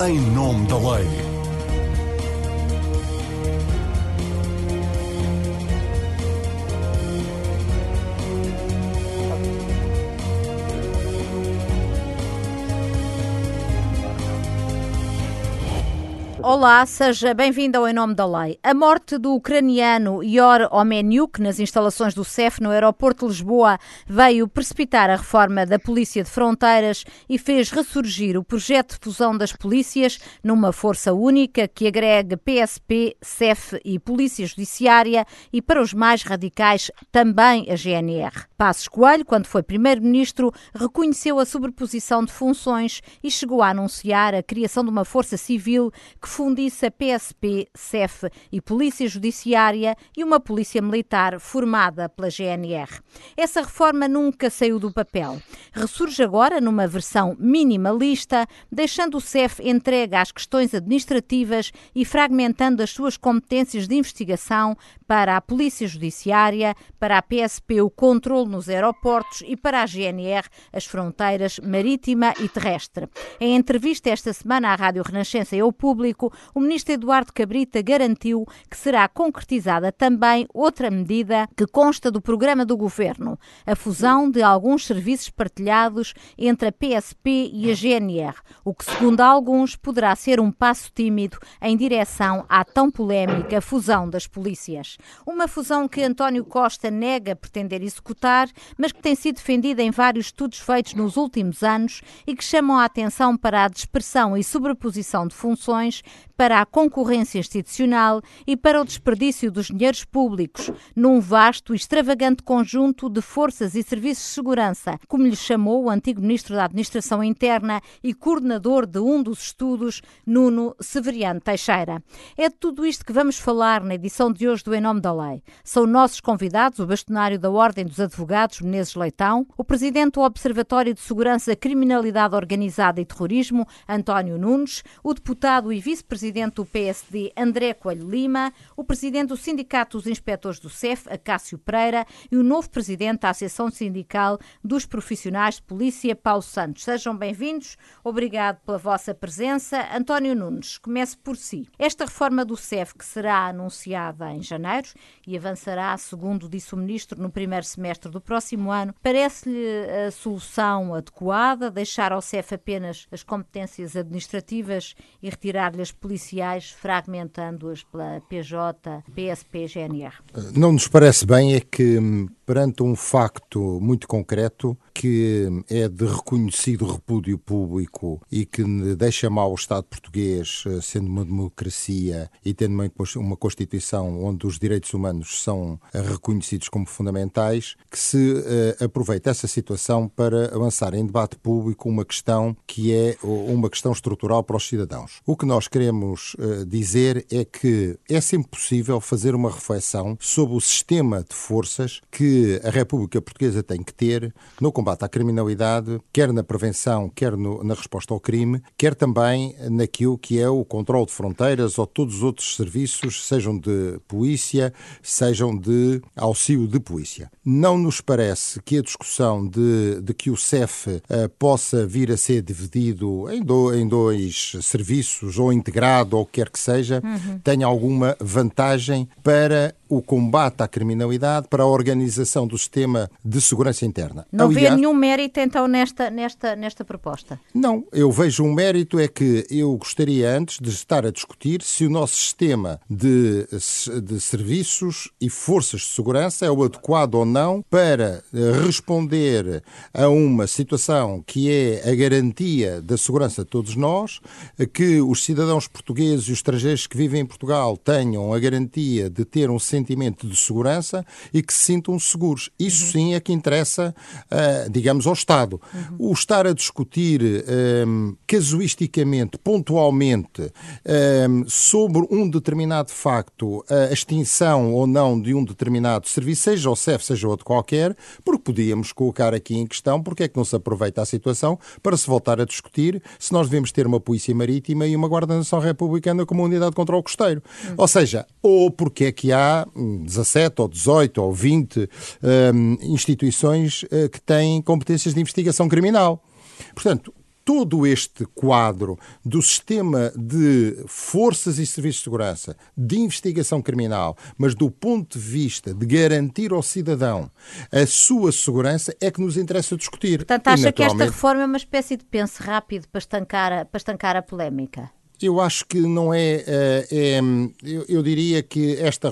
em nome da lei. Olá, seja bem-vindo ao Em Nome da Lei. A morte do ucraniano Ior Omeniuk nas instalações do CEF no aeroporto de Lisboa veio precipitar a reforma da Polícia de Fronteiras e fez ressurgir o projeto de fusão das polícias numa força única que agrega PSP, CEF e Polícia Judiciária e, para os mais radicais, também a GNR. Passos Coelho, quando foi Primeiro-Ministro, reconheceu a sobreposição de funções e chegou a anunciar a criação de uma força civil que fundisse a PSP, CEF e Polícia Judiciária e uma Polícia Militar formada pela GNR. Essa reforma nunca saiu do papel. Ressurge agora numa versão minimalista, deixando o CEF entregue às questões administrativas e fragmentando as suas competências de investigação para a Polícia Judiciária, para a PSP o controle nos aeroportos e para a GNR as fronteiras marítima e terrestre. Em entrevista esta semana à Rádio Renascença e ao público, o ministro Eduardo Cabrita garantiu que será concretizada também outra medida que consta do programa do governo, a fusão de alguns serviços partilhados entre a PSP e a GNR, o que, segundo alguns, poderá ser um passo tímido em direção à tão polémica fusão das polícias. Uma fusão que António Costa nega pretender executar, mas que tem sido defendida em vários estudos feitos nos últimos anos e que chamam a atenção para a dispersão e sobreposição de funções para a concorrência institucional e para o desperdício dos dinheiros públicos num vasto e extravagante conjunto de forças e serviços de segurança, como lhe chamou o antigo ministro da Administração Interna e coordenador de um dos estudos, Nuno Severiano Teixeira. É de tudo isto que vamos falar na edição de hoje do Em Nome da Lei. São nossos convidados o bastonário da Ordem dos Advogados, Menezes Leitão, o presidente do Observatório de Segurança, Criminalidade Organizada e Terrorismo, António Nunes, o deputado e vice-presidente do PSD, André Coelho Lima, o presidente do Sindicato dos Inspectores do CEF, Acácio Pereira, e o novo presidente da Associação Sindical dos Profissionais de Polícia, Paulo Santos. Sejam bem-vindos. Obrigado pela vossa presença. António Nunes, comece por si. Esta reforma do CEF, que será anunciada em janeiro e avançará, segundo disse o ministro, no primeiro semestre do próximo ano, parece-lhe a solução adequada, deixar ao CEF apenas as competências administrativas e retirar-lhe as policiais, fragmentando-as pela PJ, PSP, GNR? Não nos parece bem é que hum, perante um facto muito concreto que é de reconhecido repúdio público e que deixa mal o Estado português, eh, sendo uma democracia e tendo uma Constituição onde os direitos humanos são eh, reconhecidos como fundamentais, que se uh, aproveita essa situação para avançar em debate público uma questão que é uma questão estrutural para os cidadãos. O que nós queremos dizer é que é sempre possível fazer uma reflexão sobre o sistema de forças que a República Portuguesa tem que ter no combate à criminalidade, quer na prevenção, quer no, na resposta ao crime, quer também naquilo que é o controle de fronteiras ou todos os outros serviços, sejam de polícia, sejam de auxílio de polícia. Não nos parece que a discussão de, de que o CEF uh, possa vir a ser dividido em, do, em dois serviços ou integrado ou o que quer que seja, uhum. tenha alguma vantagem para o combate à criminalidade, para a organização do sistema de segurança interna. Não Aliás, vê nenhum mérito então nesta, nesta, nesta proposta? Não, eu vejo um mérito é que eu gostaria antes de estar a discutir se o nosso sistema de, de serviços e forças de segurança é o adequado ou não para eh, responder a uma situação que é a garantia da segurança de todos nós, que os cidadãos portugueses e os estrangeiros que vivem em Portugal tenham a garantia de ter um sentimento de segurança e que se sintam seguros. Isso uhum. sim é que interessa, uh, digamos, ao Estado. Uhum. O estar a discutir um, casuisticamente, pontualmente, um, sobre um determinado facto, a extinção ou não de um determinado serviço, seja o CEF, seja outro qualquer, porque podíamos colocar aqui em questão porque é que não se aproveita a situação para se voltar a discutir se nós devemos ter uma polícia marítima e uma Guarda Nacional Republicana como unidade de controle costeiro. Uhum. Ou seja, ou porque é que há 17 ou 18 ou 20 um, instituições uh, que têm competências de investigação criminal. Portanto, todo este quadro do sistema de forças e serviços de segurança, de investigação criminal, mas do ponto de vista de garantir ao cidadão a sua segurança, é que nos interessa discutir. Portanto, acha naturalmente... que esta reforma é uma espécie de pense rápido para estancar para estancar a polémica? Eu acho que não é. Eh, é eu, eu, diria que esta,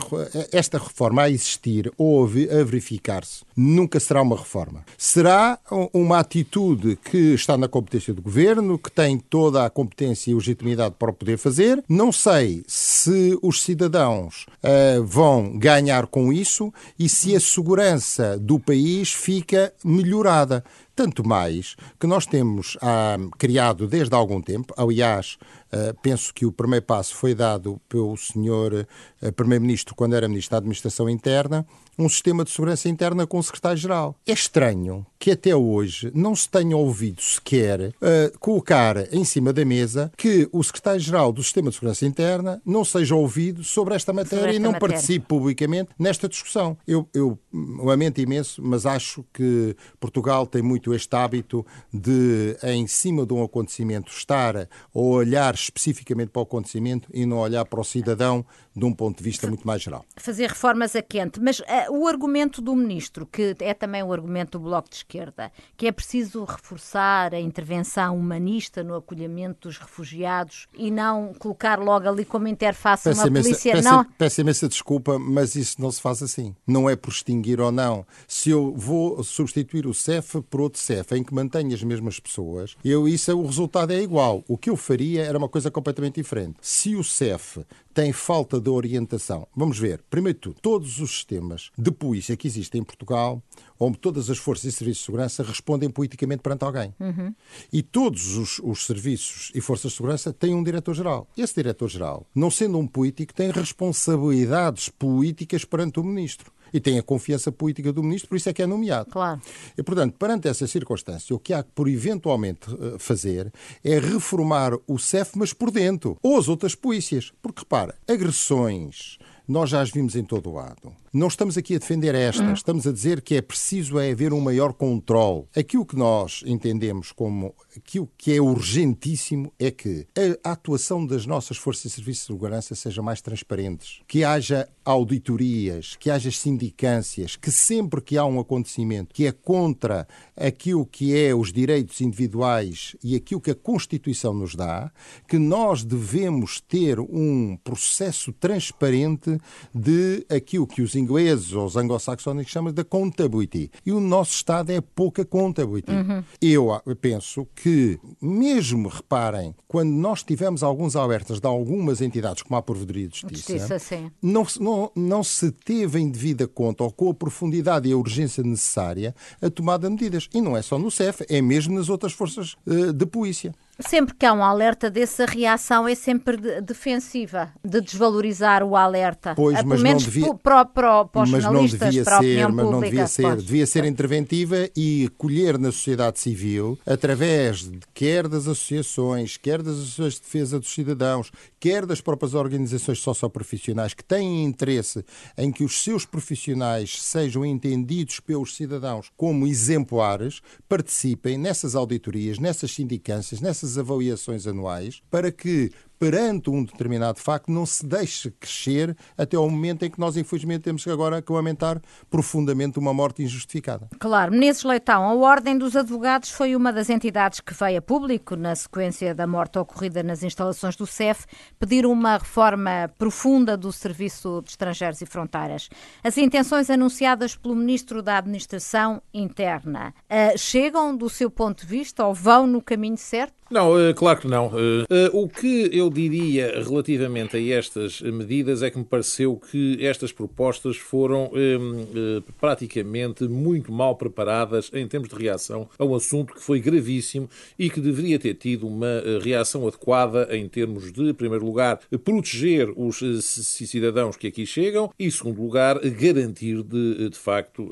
esta reforma a existir ou a verificar-se nunca será uma reforma. Será uma atitude que está na competência do governo, que tem toda a competência e legitimidade para o poder fazer. Não sei se os cidadãos uh, vão ganhar com isso e se a segurança do país fica melhorada. Tanto mais que nós temos ah, criado desde há algum tempo, aliás, ah, penso que o primeiro passo foi dado pelo senhor ah, Primeiro-Ministro quando era Ministro da Administração Interna, um sistema de segurança interna com o secretário-geral. É estranho que até hoje não se tenha ouvido sequer uh, colocar em cima da mesa que o secretário-geral do sistema de segurança interna não seja ouvido sobre esta matéria sobre esta e não matéria. participe publicamente nesta discussão. Eu, eu lamento imenso, mas acho que Portugal tem muito este hábito de, em cima de um acontecimento, estar a olhar especificamente para o acontecimento e não olhar para o cidadão de um ponto de vista muito mais geral. Fazer reformas a quente, mas uh, o argumento do ministro, que é também o argumento do Bloco de Esquerda, que é preciso reforçar a intervenção humanista no acolhimento dos refugiados e não colocar logo ali como interface peço uma imensa, polícia. Peço, não... peço imensa desculpa, mas isso não se faz assim. Não é por extinguir ou não. Se eu vou substituir o CEF por outro CEF em que mantenho as mesmas pessoas, eu, isso, o resultado é igual. O que eu faria era uma coisa completamente diferente. Se o CEF tem falta de orientação. Vamos ver, primeiro de tudo, todos os sistemas de polícia que existem em Portugal, onde todas as forças e serviços de segurança respondem politicamente perante alguém. Uhum. E todos os, os, serviços e forças de segurança têm um diretor-geral. Esse diretor-geral, não sendo um político, tem responsabilidades políticas perante o ministro e tem a confiança política do ministro, por isso é que é nomeado. Claro. E, portanto, perante essa circunstância, o que há por eventualmente eh, fazer é reformar o CEF, mas por dentro, ou as outras polícias. Porque, repara, agressões, nós já as vimos em todo o lado. Não estamos aqui a defender estas, hum. estamos a dizer que é preciso é haver um maior controle. Aquilo que nós entendemos como aquilo que é urgentíssimo é que a atuação das nossas forças de serviço de segurança seja mais transparentes, que haja auditorias, que haja sindicâncias, que sempre que há um acontecimento que é contra aquilo que é os direitos individuais e aquilo que a Constituição nos dá, que nós devemos ter um processo transparente de aquilo que os ingleses ou os anglo-saxónicos chamam de accountability. E o nosso Estado é pouca accountability. Uhum. Eu penso que, mesmo, reparem, quando nós tivemos alguns alertas de algumas entidades, como a Provedoria de Justiça, Justiça não, não, não se teve em devida conta ou com a profundidade e a urgência necessária a tomada de medidas. E não é só no CEF, é mesmo nas outras forças uh, de polícia. Sempre que há um alerta desse, a reação é sempre de, defensiva, de desvalorizar o alerta. Pois, mas não devia, para, para, para os mas não devia para a ser, mas não devia ser, pois. devia ser interventiva e colher na sociedade civil, através de, quer das associações, quer das associações de defesa dos cidadãos, quer das próprias organizações socioprofissionais que têm interesse em que os seus profissionais sejam entendidos pelos cidadãos como exemplares, participem nessas auditorias, nessas sindicâncias, nessas essas avaliações anuais para que perante um determinado facto, não se deixe crescer até ao momento em que nós, infelizmente, temos agora que lamentar profundamente uma morte injustificada. Claro. Menezes Leitão, a Ordem dos Advogados foi uma das entidades que veio a público, na sequência da morte ocorrida nas instalações do CEF, pedir uma reforma profunda do Serviço de Estrangeiros e Fronteiras. As intenções anunciadas pelo Ministro da Administração Interna uh, chegam, do seu ponto de vista, ou vão no caminho certo? Não, eh, claro que não. Eh, o que eu diria relativamente a estas medidas é que me pareceu que estas propostas foram eh, praticamente muito mal preparadas em termos de reação a um assunto que foi gravíssimo e que deveria ter tido uma reação adequada em termos de, em primeiro lugar, proteger os cidadãos que aqui chegam e, em segundo lugar, garantir de, de facto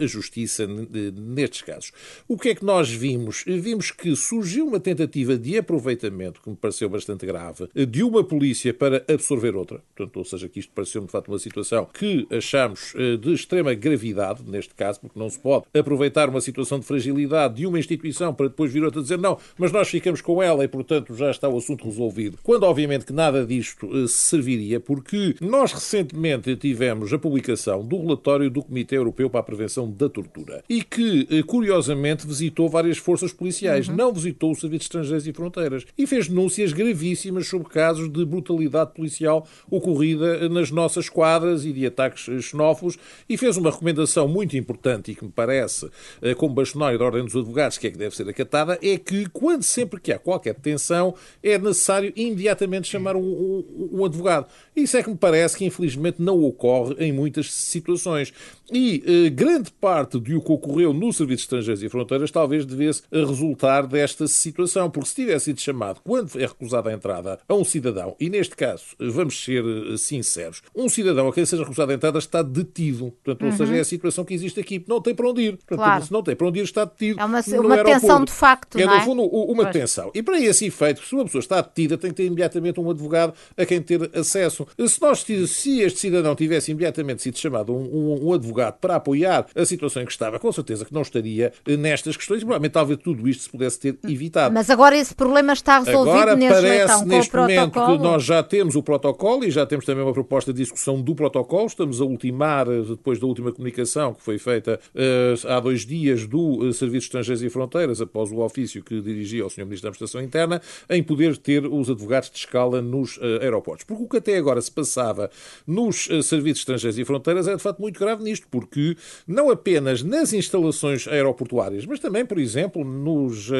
a justiça nestes casos. O que é que nós vimos? Vimos que surgiu uma tentativa de aproveitamento que me pareceu bastante grave de uma polícia para absorver outra. Portanto, ou seja, que isto pareceu de facto uma situação que achamos de extrema gravidade, neste caso, porque não se pode aproveitar uma situação de fragilidade de uma instituição para depois vir outra dizer não, mas nós ficamos com ela e, portanto, já está o assunto resolvido. Quando, obviamente, que nada disto serviria, porque nós recentemente tivemos a publicação do relatório do Comitê Europeu para a Prevenção da Tortura e que, curiosamente, visitou várias forças policiais, uhum. não visitou o Serviço de Estrangeiros e Fronteiras e fez denúncias gravíssimas sobre casos de brutalidade policial ocorrida nas nossas quadras e de ataques xenófobos e fez uma recomendação muito importante e que me parece, eh, como bastonário da Ordem dos Advogados, que é que deve ser acatada, é que quando sempre que há qualquer detenção é necessário imediatamente chamar um, um, um advogado. Isso é que me parece que infelizmente não ocorre em muitas situações. E eh, grande parte do que ocorreu no Serviço de Estrangeiros e Fronteiras talvez devesse resultar desta situação, porque se tivesse sido chamado, quando é recusada a entrada a um cidadão, e neste caso, vamos ser eh, sinceros, um cidadão a quem seja recusada a entrada está detido. Portanto, uhum. ou seja, é a situação que existe aqui. Não tem para onde ir. Portanto, claro. se não tem para onde ir, está detido. É uma, uma tensão de facto. É, no é? fundo, uma pois. tensão. E para esse efeito, se uma pessoa está detida, tem que ter imediatamente um advogado a quem ter acesso. Se, nós, se este cidadão tivesse imediatamente sido chamado um, um, um advogado para apoiar a situação em que estava, com certeza que não estaria eh, nestas questões. Provavelmente, talvez tudo isto se pudesse ter evitado. Mas agora esse problema está resolvido agora neste parece, neste momento que nós já temos o protocolo e já temos também uma proposta de discussão do protocolo. Estamos a ultimar, eh, depois da última comunicação que foi feita uh, há dois dias do uh, Serviço de Estrangeiros e Fronteiras, após o ofício que dirigia ao Sr. Ministro da Administração Interna, em poder ter os advogados de escala nos uh, aeroportos. Porque o que até agora se passava nos Serviços Estrangeiros e Fronteiras era de facto muito grave nisto, porque não apenas nas instalações aeroportuárias, mas também, por exemplo, nos,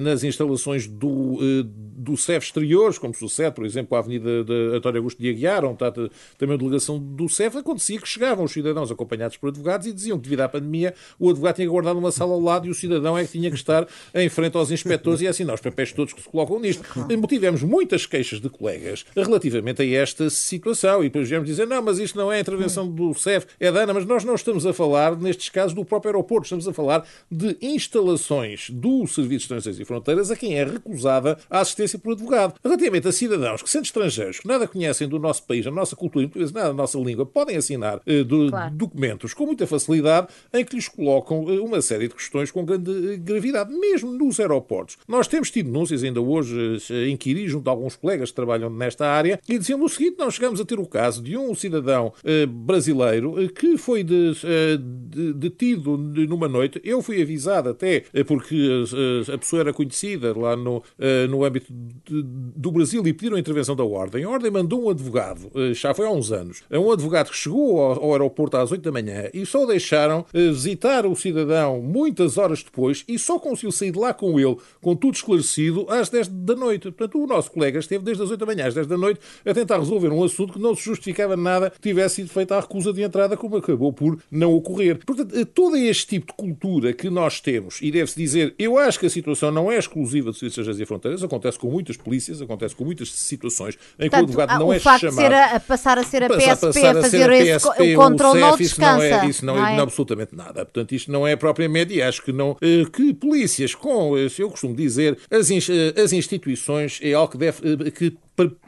nas instalações do, do CEF exteriores, como sucede, por exemplo, a Avenida de António Augusto de Aguiar, onde está também a delegação do CEF, acontecia que chegavam os cidadãos acompanhados por advogados e diziam que, devido à pandemia, o advogado tinha guardado uma sala ao lado e o cidadão é que tinha que estar em frente aos inspectores e é assinar os papéis todos que se colocam nisto. E tivemos muitas queixas de colegas relativamente a esta situação e depois viemos dizer, não, mas isto não é intervenção do CEF, é da ANA, mas nós não estamos a falar, nestes casos, do próprio aeroporto, estamos a falar de instalações do Serviço de Estrangeiros e Fronteiras a quem é recusada a assistência por advogado. Relativamente a cidadãos que, sendo estrangeiros, que nada conhecem do nosso país, da nossa cultura, nada da nossa língua, podem assinar eh, do, claro. documentos com muita facilidade em que lhes colocam eh, uma série de questões com grande eh, gravidade, mesmo nos aeroportos. Nós temos tido denúncias ainda hoje inquirir junto a alguns colegas que trabalham nesta área e diziam o seguinte: nós chegamos a ter o caso de um cidadão brasileiro que foi detido numa noite. Eu fui avisado até porque a pessoa era conhecida lá no, no âmbito do Brasil e pediram a intervenção da Ordem. A Ordem mandou um advogado, já foi há uns anos, um advogado que chegou ao aeroporto às 8 da manhã e só deixaram visitar o cidadão muitas horas depois e só conseguiu sair de lá com ele, com tudo esclarecido, às 10 da noite. Portanto, o nosso colega esteve desde as 8 da manhã às 10 da noite a tentar resolver um assunto que não se justificava nada que tivesse sido feita a recusa de entrada, como acabou por não ocorrer. Portanto, eh, todo este tipo de cultura que nós temos, e deve-se dizer, eu acho que a situação não é exclusiva do Serviço de e Fronteiras, acontece com muitas polícias, acontece com muitas situações em que Portanto, o advogado não o é facto chamado. De ser a, a passar a ser a PSP, a, a fazer esse, o controle não descansa. Isso não é, isso não, não é, é absolutamente nada. Portanto, isto não é propriamente, e acho que não, eh, que polícias com, eh, eu costumo dizer, as, as instituições é algo que deve, que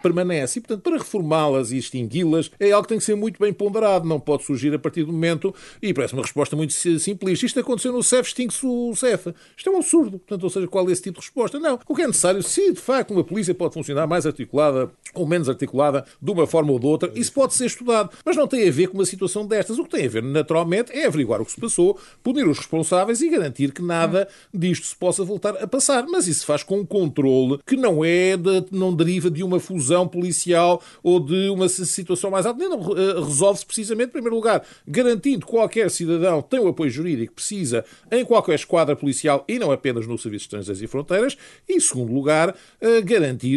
permanece. E, portanto, para reformá-las e extingui-las é algo que tem que ser muito bem ponderado. Não pode surgir a partir do momento. E parece uma resposta muito simplista. Isto aconteceu no CEF, extingue-se o CEF. Isto é um absurdo. Portanto, ou seja, qual é esse tipo de resposta? Não. O que é necessário, se de facto uma polícia pode funcionar mais articulada ou menos articulada, de uma forma ou de outra, isso pode ser estudado. Mas não tem a ver com uma situação destas. O que tem a ver, naturalmente, é averiguar o que se passou, punir os responsáveis e garantir que nada disto se possa voltar a passar. Mas isso faz com um controle que não é de, não deriva de uma fusão policial ou de uma situação mais alta. Não, eh, resolve-se precisamente, em primeiro lugar, garantindo que qualquer cidadão tem o apoio jurídico que precisa em qualquer esquadra policial e não apenas no Serviço de Estrangeiros e Fronteiras. E, em segundo lugar, eh,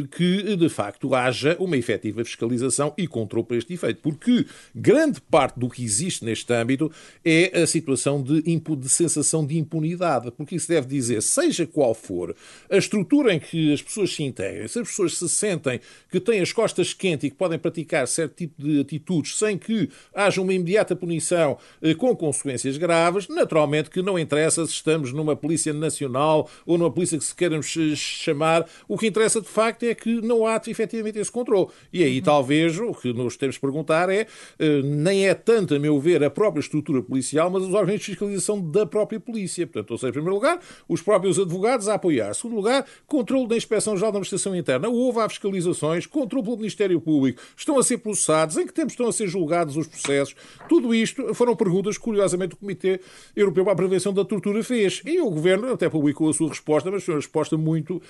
que, de facto, haja uma efetiva fiscalização e controle para este efeito. Porque grande parte do que existe neste âmbito é a situação de, de sensação de impunidade. Porque isso deve dizer, seja qual for a estrutura em que as pessoas se integram, se as pessoas se sentem que têm as costas quentes e que podem praticar certo tipo de atitudes sem que haja uma imediata punição eh, com consequências graves, naturalmente que não interessa se estamos numa polícia nacional ou numa polícia que se queiramos chamar, o que interessa de facto é que não há efetivamente esse controle. E aí talvez o que nos temos de perguntar é, eh, nem é tanto, a meu ver, a própria estrutura policial, mas os órgãos de fiscalização da própria polícia. Portanto, ou seja, em primeiro lugar, os próprios advogados a apoiar. Em segundo lugar, controle da Inspeção-Geral da Administração Interna. Houve há fiscalizações, controle pelo Ministério Público. Estão a ser processados. Em que tempo estão a ser julgados os processos? Tudo isto foram perguntas que, curiosamente, o Comitê Europeu para a Prevenção da Tortura fez. E o Governo até publicou a sua resposta, mas foi uma resposta muito uh,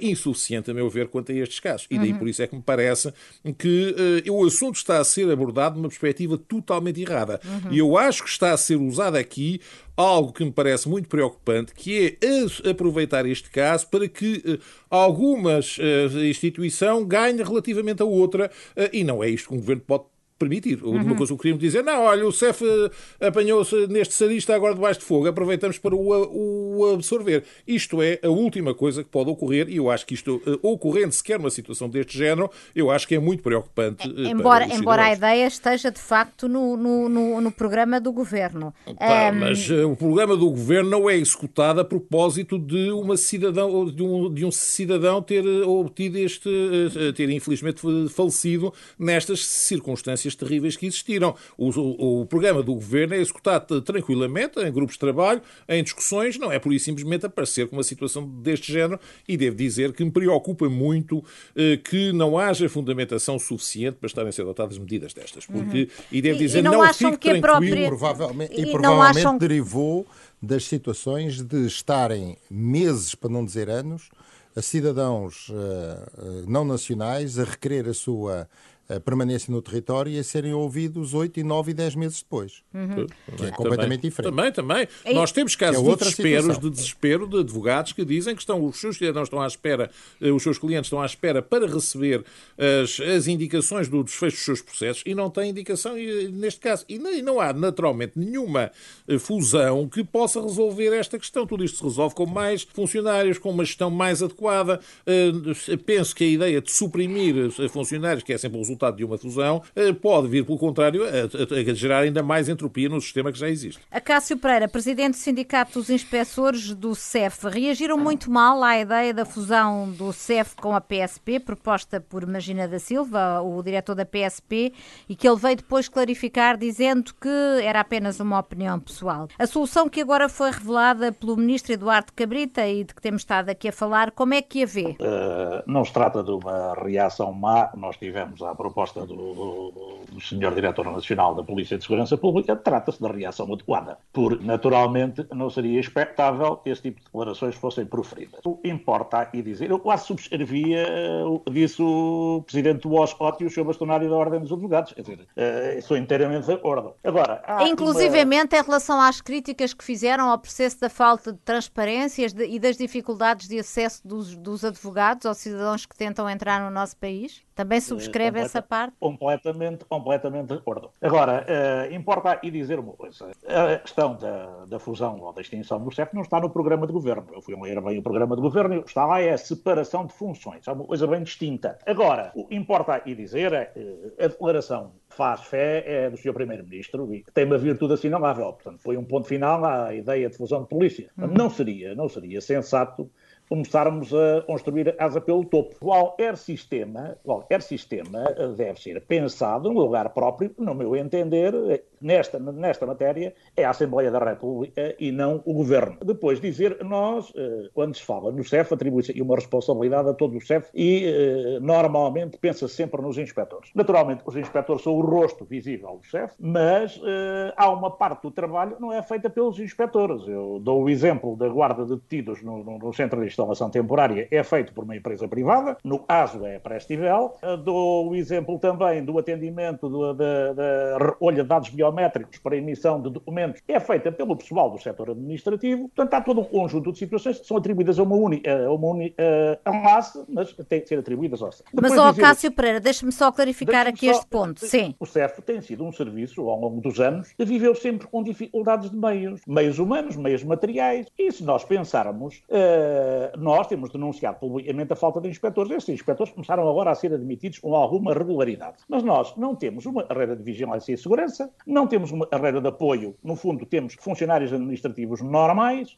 insuficiente, a meu ver, quanto a estes casos. E daí, uhum. por isso é que me parece que uh, o assunto está a ser abordado de uma perspectiva totalmente errada. Uhum. E eu acho que está a ser usado aqui algo que me parece muito preocupante, que é aproveitar este caso para que uh, algumas uh, instituição ganhe relativamente a outra, uh, e não é isto que um governo pode permitir. Uhum. Uma coisa que queríamos dizer, não, olha, o CEF eh, apanhou-se neste sadista agora debaixo de fogo, aproveitamos para o, o, absorver. Isto é a última coisa que pode ocorrer e eu acho que isto, uh, ocorrendo sequer uma situação deste género, eu acho que é muito preocupante. Uh, embora embora a ideia esteja de facto no, no, no, no programa do governo. Tá, um... Mas uh, o programa do governo não é executado a propósito de uma cidadão, de um, de um cidadão ter obtido este, ter infelizmente falecido nestas circunstâncias terríveis que existiram. O, o, o, programa do governo é executado tranquilamente, em grupos de trabalho, em discussões, não é por isso simplesmente aparecer com uma situação deste género e devo dizer que me preocupa muito eh, que não haja fundamentação suficiente para estarem a ser adotadas medidas destas. Porque, uhum. e devo dizer, e, e não, não fique tranquilo. Própria... Provavelmente, e, e provavelmente acham... derivou das situações de estarem meses, para não dizer anos, a cidadãos uh, não nacionais a requerer a sua permanência no território e a serem ouvidos 8, e 9 e 10 meses depois. Uhum. Que é completamente também, diferente. Também, também. E... Nós temos casos é de, desesperos, de desespero de advogados que dizem que estão, os seus cidadãos estão à espera, eh, os seus clientes estão à espera para receber as, as indicações do desfecho dos seus processos e não têm indicação neste caso. E não, e não há, naturalmente, nenhuma eh, fusão que possa resolver esta questão. Tudo isto se resolve com mais funcionários, com uma gestão mais adequada. Penso que a ideia de suprimir funcionários, que é sempre o resultado resultado de uma fusão, eh, pode vir, pelo contrário, a, a, gerar ainda mais entropia no sistema que já existe. A Cássio Pereira, presidente do Sindicato dos Inspectores do CEF, reagiram muito mal à ideia da fusão do CEF com a PSP, proposta por Magina da Silva, o diretor da PSP, e que ele veio depois clarificar dizendo que era apenas uma opinião pessoal. A solução que agora foi revelada pelo ministro Eduardo Cabrita e de que temos estado aqui a falar, como é que a vê? Uh, não se trata de uma reação má, nós tivemos à proposta do, do, Sr. Diretor Nacional da Polícia de Segurança Pública, trata-se da reação adequada, porque naturalmente não seria expectável que esse tipo de declarações fossem proferidas. O importa aqui dizer, eu quase subscrevia, disse o Presidente do e o Sr. Bastonário da Ordem dos Advogados, quer dizer, uh, sou inteiramente de acordo. Agora, Inclusivamente uma... em relação às críticas que fizeram ao processo da falta de transparências e das dificuldades de acesso dos, dos advogados aos cidadãos que tentam entrar no nosso país? Também eh, subscreve uh, essa parte? Completamente, completamente de acordo. Agora, uh, importa aqui dizer uma coisa. A questão da, da fusão ou da extinção do CEF não está no programa de governo. Eu fui ler bem o programa de governo, está lá é a separação de funções. É uma coisa bem distinta. Agora, o que importa aqui dizer é que a declaração faz fé é do Sr. Primeiro-Ministro e tem uma virtude assinalável. Portanto, foi um ponto final à ideia de fusão de polícia. Uhum. Não seria, não seria sensato começarmos a construir asa pelo topo. Qualquer sistema, qualquer sistema deve ser pensado no lugar próprio, no meu entender, nesta, nesta matéria, é a Assembleia da República e não o Governo. Depois dizer, nós, eh, quando se fala no CEF, atribui-se uma responsabilidade a todo o CEF e eh, normalmente pensa -se sempre nos inspectores. Naturalmente, os inspectores são o rosto visível do CEF, mas eh, há uma parte do trabalho que não é feita pelos inspectores. Eu dou o exemplo da guarda de detidos no, no, no centro de instalação temporária é feito por uma empresa privada, no caso é a Prestivel. Dou o exemplo também do atendimento da, recolha de dados biométricos para emissão de documentos, é feita pelo pessoal do setor administrativo. Portanto, há todo um conjunto de situações que são atribuídas a uma única, a uma única a ACE, mas têm que ser atribuídas ao CEF. Mas, ó, Cássio Pereira, deixe-me só clarificar aqui só, este ponto. Sim. O CEF tem sido um serviço, ao longo dos anos, que viveu sempre com dificuldades de meios. Meios humanos, meios materiais. E se nós pensarmos, uh, nós temos denunciado publicamente a falta de inspectores. Estes inspectores começaram agora a ser admitidos com alguma regularidade. Mas nós não temos uma carreira de vigilância e segurança, não temos uma carreira de apoio. No fundo, temos funcionários administrativos normais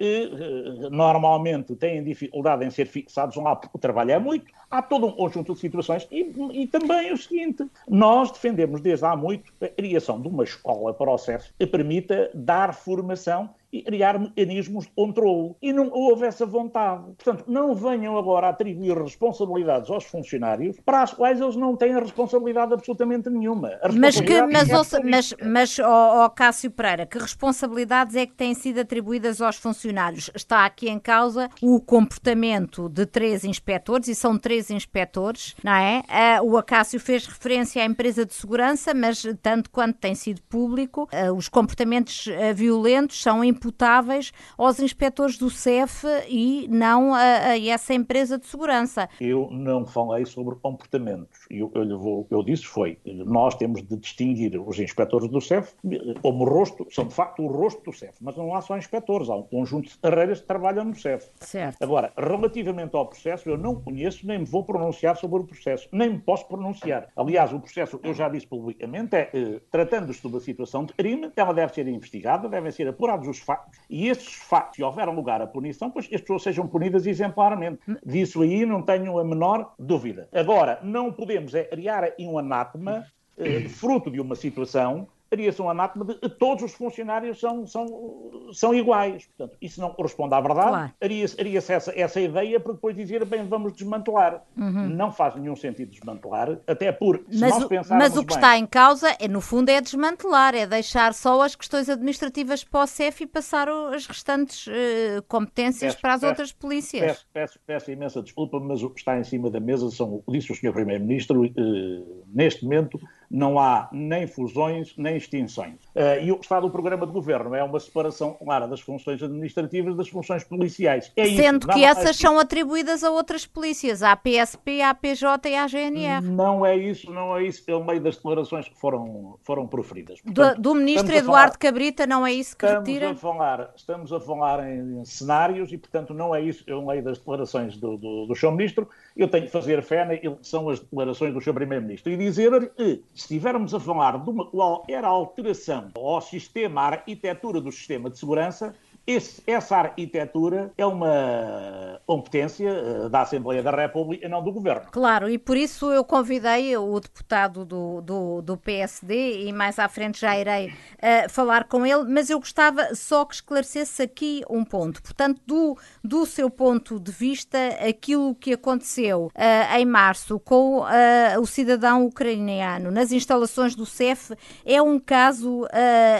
e uh, normalmente têm dificuldade em ser fixados lá porque o trabalho é muito. Há todo um conjunto de situações e, e também o seguinte, nós defendemos desde há muito a criação de uma escola para o CEF que permita dar formação e criar mecanismos de controle. E não houve essa vontade. Portanto, não venham agora atribuir responsabilidades aos funcionários para as quais eles não têm responsabilidade absolutamente nenhuma. Mas, que, mas, é mas, mas oh, oh, Cássio Pereira, que responsabilidades é que têm sido atribuídas aos funcionários? Está aqui em causa o comportamento de três inspectores, e são três inspectores, não é? Uh, o Acácio fez referência à empresa de segurança, mas tanto quanto tem sido público, uh, os comportamentos uh, violentos são importantes imputáveis aos inspectores do CEF e não a, a essa empresa de segurança. Eu não falei sobre comportamentos. Eu, eu, vou, eu disse foi, nós temos de distinguir os inspectores do CEF como rosto, são de facto o rosto do CEF, mas não há só inspectores, há um conjunto de carreiras que trabalham no CEF. Certo. Agora, relativamente ao processo, eu não conheço nem me vou pronunciar sobre o processo, nem me posso pronunciar. Aliás, o processo, eu já disse publicamente, é, eh, tratando-se de uma situação de crime, ela deve ser investigada, devem ser apurados os factos, e esses factos, se houver lugar à punição, pois as pessoas sejam punidas exemplarmente. Disso aí não tenho a menor dúvida. Agora, não podemos é criar um anátema eh, fruto de uma situação teria-se um anátema de todos os funcionários são, são, são iguais. Portanto, isso não corresponde à verdade. Claro. Haria-se essa, essa ideia para depois dizer, bem, vamos desmantelar. Uhum. Não faz nenhum sentido desmantelar, até porque, se mas, nós pensarmos Mas o que bem, está em causa, é, no fundo, é desmantelar, é deixar só as questões administrativas para o CEF e passar as restantes uh, competências peço, para as peço, outras polícias. Peço, peço, peço, imensa desculpa, mas o que está em cima da mesa são, disse o Sr. Primeiro-Ministro, uh, neste momento não há nem fusões nem extinções. Uh, e o Estado do programa de governo é uma separação clara das funções administrativas das funções policiais. É Sendo isso, que essas são atribuídas a outras polícias, à PSP, à PJ e à GNR. Não é isso, não é isso. É o meio das declarações que foram, foram proferidas. Portanto, do, do ministro Eduardo falar, Cabrita, não é isso que estamos retira? A falar, estamos a falar em, cenários e, portanto, não é isso. É o meio das declarações do, do, do Sr. Ministro. Eu tenho que fazer fé que são as declarações do Sr. Primeiro-Ministro e dizer que, estivermos a falar de uma qual era a alteração ao sistema, à arquitetura do sistema de segurança, esse, essa arquitetura é uma competência eh, da Assembleia da República não do Governo. Claro, e por isso eu convidei o deputado do, do, do PSD e mais à frente já irei uh, falar com ele, mas eu gostava só que esclarecesse aqui um ponto. Portanto, do, do seu ponto de vista, aquilo que aconteceu uh, em março com uh, o cidadão ucraniano nas instalações do CEF é um caso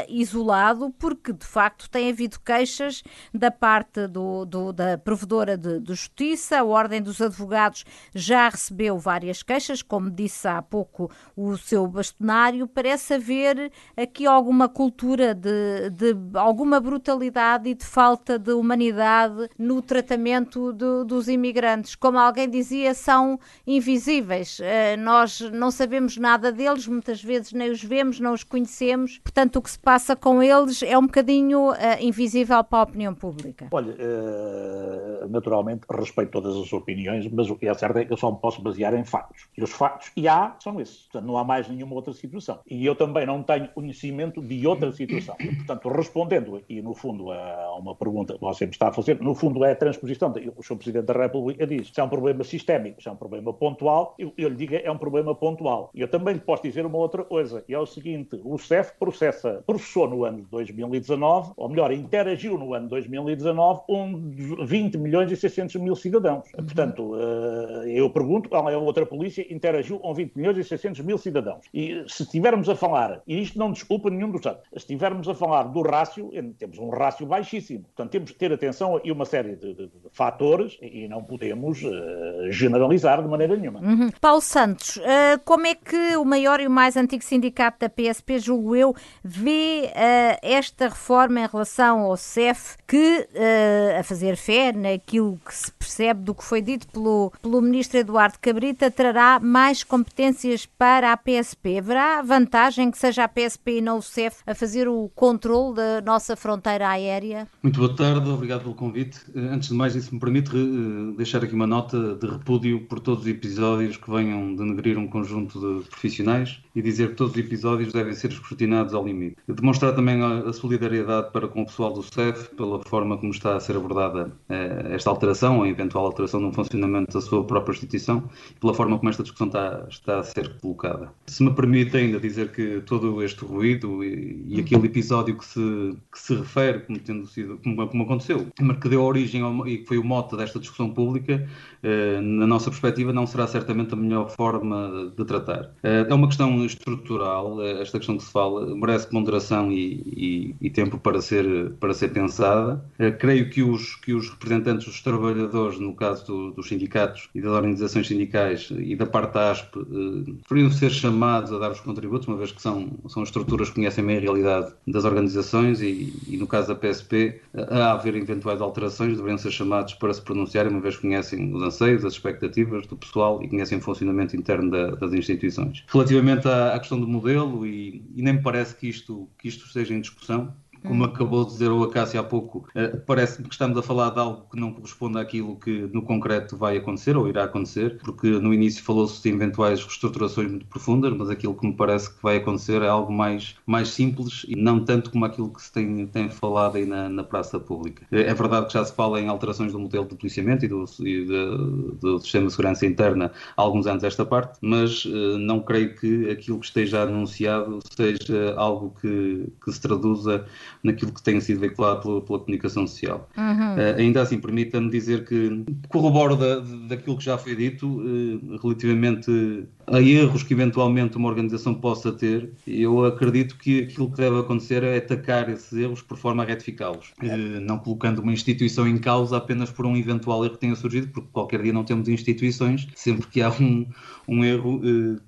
isolado, porque de facto tem havido queixas queixas da parte do, do, da provedora de, de, Justiça. A Ordem dos Advogados já recebeu várias queixas, como disse há pouco o seu bastonário. Parece haver aqui alguma cultura de, de alguma brutalidade e de falta de humanidade no tratamento de, dos imigrantes. Como alguém dizia, são invisíveis. Uh, nós não sabemos nada deles, muitas vezes nem os vemos, não os conhecemos. Portanto, o que se passa com eles é um bocadinho uh, invisível para a opinião pública? Olha, uh, naturalmente respeito todas as opiniões, mas o que é certo é que eu só me posso basear em factos. E os factos que há são esses. Portanto, não há mais nenhuma outra situação. E eu também não tenho conhecimento de outra situação. E, portanto, respondendo aqui, no fundo, a uma pergunta que você me está a fazer, no fundo é a transposição. O Sr. Presidente da República diz se é um problema sistémico, se é um problema pontual, eu, eu lhe digo é um problema pontual. E eu também lhe posso dizer uma outra coisa, e é o seguinte, o CEF processa, processou no ano de 2019, ou melhor, interagiu no ano 2019 um 20 milhões e 600 mil cidadãos. Uhum. Portanto, eh, eu pergunto qual é a outra polícia interagiu com 20 milhões e 600 mil cidadãos. E se estivermos a falar, e isto não desculpa nenhum dos anos, se estivermos a falar do rácio, temos um rácio baixíssimo. Portanto, temos que ter atenção a uma série de, de, de fatores e não podemos uh, generalizar de maneira nenhuma. Uhum. Paulo Santos, uh, como é que o maior e o mais antigo sindicato da PSP, julgo eu, vê uh, esta reforma em relação ao Que, uh, a fazer fé naquilo que se percebe do que foi dito pelo, pelo ministro Eduardo Cabrita, trará mais competências para a PSP. Haverá vantagem que seja a PSP e não o CEF a fazer o controle da nossa fronteira aérea? Muito boa tarde, obrigado pelo convite. Eh, antes de mais, isso me permite deixar aqui uma nota de repúdio por todos os episódios que venham denegrir um conjunto de profissionais e dizer que todos os episódios devem ser escrutinados ao limite. Demonstrar também a solidariedade para com o pessoal do CEF pela forma como está a ser abordada eh, esta alteração, ou eventual alteração no funcionamento da sua própria instituição, e pela forma como esta discussão está, está a ser colocada. Se me permite ainda dizer que todo este ruído e, e aquele episódio que se, que se refere como tendo sido, como, como aconteceu, mas que deu origem ao, e que foi o mote desta discussão pública, eh, na nossa perspectiva, não será certamente a melhor forma de tratar. Eh, é uma questão estrutural, esta questão que se fala, merece ponderação e, e, e tempo para ser, para ser pensada. Creio que os, que os representantes dos trabalhadores, no caso do, dos sindicatos e das organizações sindicais e da parte da ASP, deveriam ser chamados a dar os contributos, uma vez que são, são estruturas que conhecem bem a realidade das organizações e, e no caso da PSP, a haver eventuais alterações, deveriam ser chamados para se pronunciarem, uma vez que conhecem os anseios, as expectativas do pessoal e conhecem o funcionamento interno da, das instituições. Relativamente à, à questão do modelo, e, e, nem me parece que isto, que isto esteja em discussão, como acabou de dizer o Acácio há pouco, uh, parece-me que estamos a falar de algo que não corresponde àquilo que no concreto vai acontecer ou irá acontecer, porque no início falou-se de eventuais reestruturações muito profundas, mas aquilo que me parece que vai acontecer é algo mais, mais simples e não tanto como aquilo que se tem, tem falado aí na, na praça pública. Eh, é verdade que já se fala em alterações do modelo de policiamento e do, e de, do sistema de segurança interna há alguns anos esta parte, mas uh, não creio que aquilo que esteja anunciado seja algo que, que se traduza naquilo que tem sido veiculado pela, pela comunicação social. Uhum. Uh, ainda assim, permita-me dizer que corroboro da, daquilo que já foi dito uh, relativamente a erros que eventualmente uma organização possa ter. Eu acredito que aquilo que deve acontecer é atacar esses erros por forma a retificá-los, uh, não colocando uma instituição em causa apenas por um eventual erro que tenha surgido, porque qualquer dia não temos instituições, sempre que há um, um erro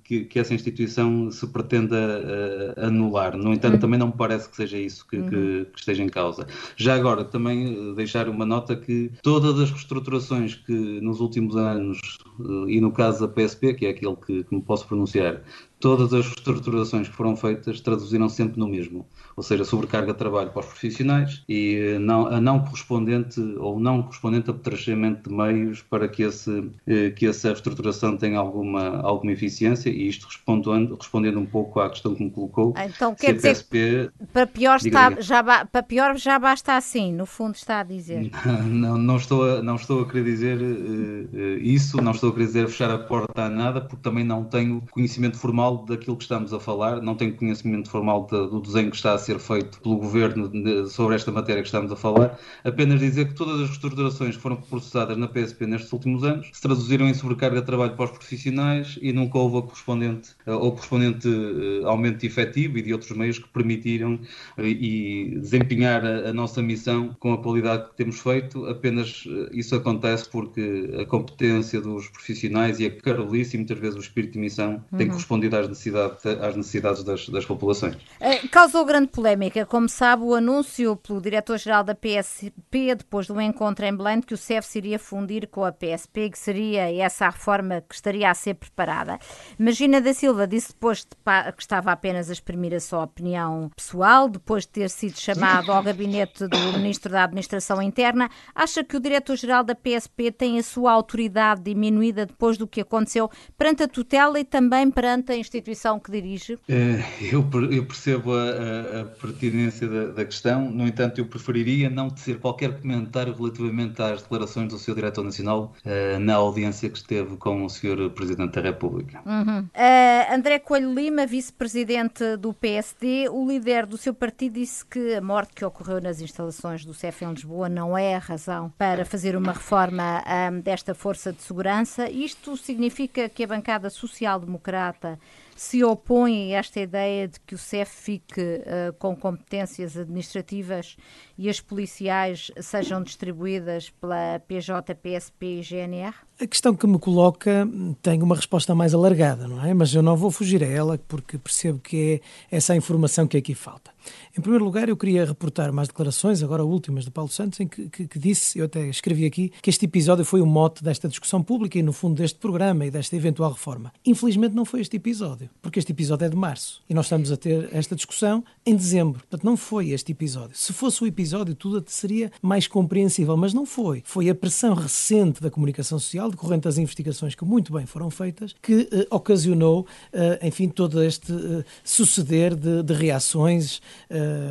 que, que, essa instituição se pretenda anular. No entanto, uhum. também não me parece que seja isso que, uhum. que que, esteja em causa. Já agora, também eh, deixar uma nota que todas as reestruturações que nos últimos anos, eh, e no caso da PSP, que é aquele que, que me posso pronunciar, todas as reestruturações que foram feitas traduziram sempre no mesmo, ou seja, sobrecarga de trabalho para os profissionais e eh, não, a não correspondente ou não correspondente apetrechamento de meios para que, esse, eh, que essa reestruturação tenha alguma, alguma eficiência e isto respondendo, respondendo um pouco à questão que me colocou. Então quer dizer que para pior, está, já, para pior já basta assim, no fundo está a dizer. Não, não, estou, a, não estou a querer dizer uh, isso, não estou a querer dizer fechar a porta a nada, porque também não tenho conhecimento formal formal daquilo que estamos a falar, não tenho conhecimento formal de, do desenho que está a ser feito pelo Governo de, sobre esta matéria que estamos a falar, apenas dizer que todas as reestruturações que foram processadas na PSP nestes últimos anos se traduziram em sobrecarga de trabalho para os profissionais e nunca houve a correspondente, ou correspondente uh, aumento de efetivo e de outros meios que permitiram uh, e desempenhar a, a, nossa missão com a qualidade que temos feito, apenas uh, isso acontece porque a competência dos profissionais e a carolice e muitas vezes o espírito de missão uhum. tem correspondido às necessidades, às necessidades das, das populações. Uh, causou grande polémica. Como sabe, o anúncio pelo diretor-geral da PSP, depois do encontro em Belém, que o CEF se iria fundir com a PSP, que seria essa a reforma que estaria a ser preparada. Magina da Silva disse depois de, que estava apenas a exprimir a sua opinião pessoal, depois de ter sido chamado ao gabinete do Ministro da Administração Interna. Acha que o diretor-geral da PSP tem a sua autoridade diminuída depois do que aconteceu perante a tutela e também perante a instituição que dirige? Eh, eu, eu percebo a, a pertinência da, da, questão, no entanto, eu preferiria não tecer qualquer comentário relativamente às declarações do seu diretor nacional uh, na audiência que esteve com o Sr. Presidente da República. Uhum. Uh, André Coelho Lima, vice-presidente do PSD, o líder do seu partido disse que a morte que ocorreu nas instalações do CEF em Lisboa não é a razão para fazer uma reforma um, desta força de segurança. Isto significa que a bancada social-democrata se opõe a esta ideia de que o CEF fique uh, com competências administrativas e as policiais sejam distribuídas pela PJ, PSP e GNR? A questão que me coloca tem uma resposta mais alargada, não é? Mas eu não vou fugir a ela porque percebo que é essa a informação que aqui falta. Em primeiro lugar, eu queria reportar mais declarações, agora últimas, de Paulo Santos, em que, que, que, disse, eu até escrevi aqui, que este episódio foi o mote desta discussão pública e, no fundo, deste programa e desta eventual reforma. Infelizmente, não foi este episódio, porque este episódio é de março e nós estamos a ter esta discussão em dezembro. Portanto, não foi este episódio. Se fosse o episódio, tudo seria mais compreensível, mas não foi. Foi a pressão recente da comunicação social, decorrente das investigações que muito bem foram feitas, que eh, ocasionou, eh, enfim, todo este eh, suceder de, de reações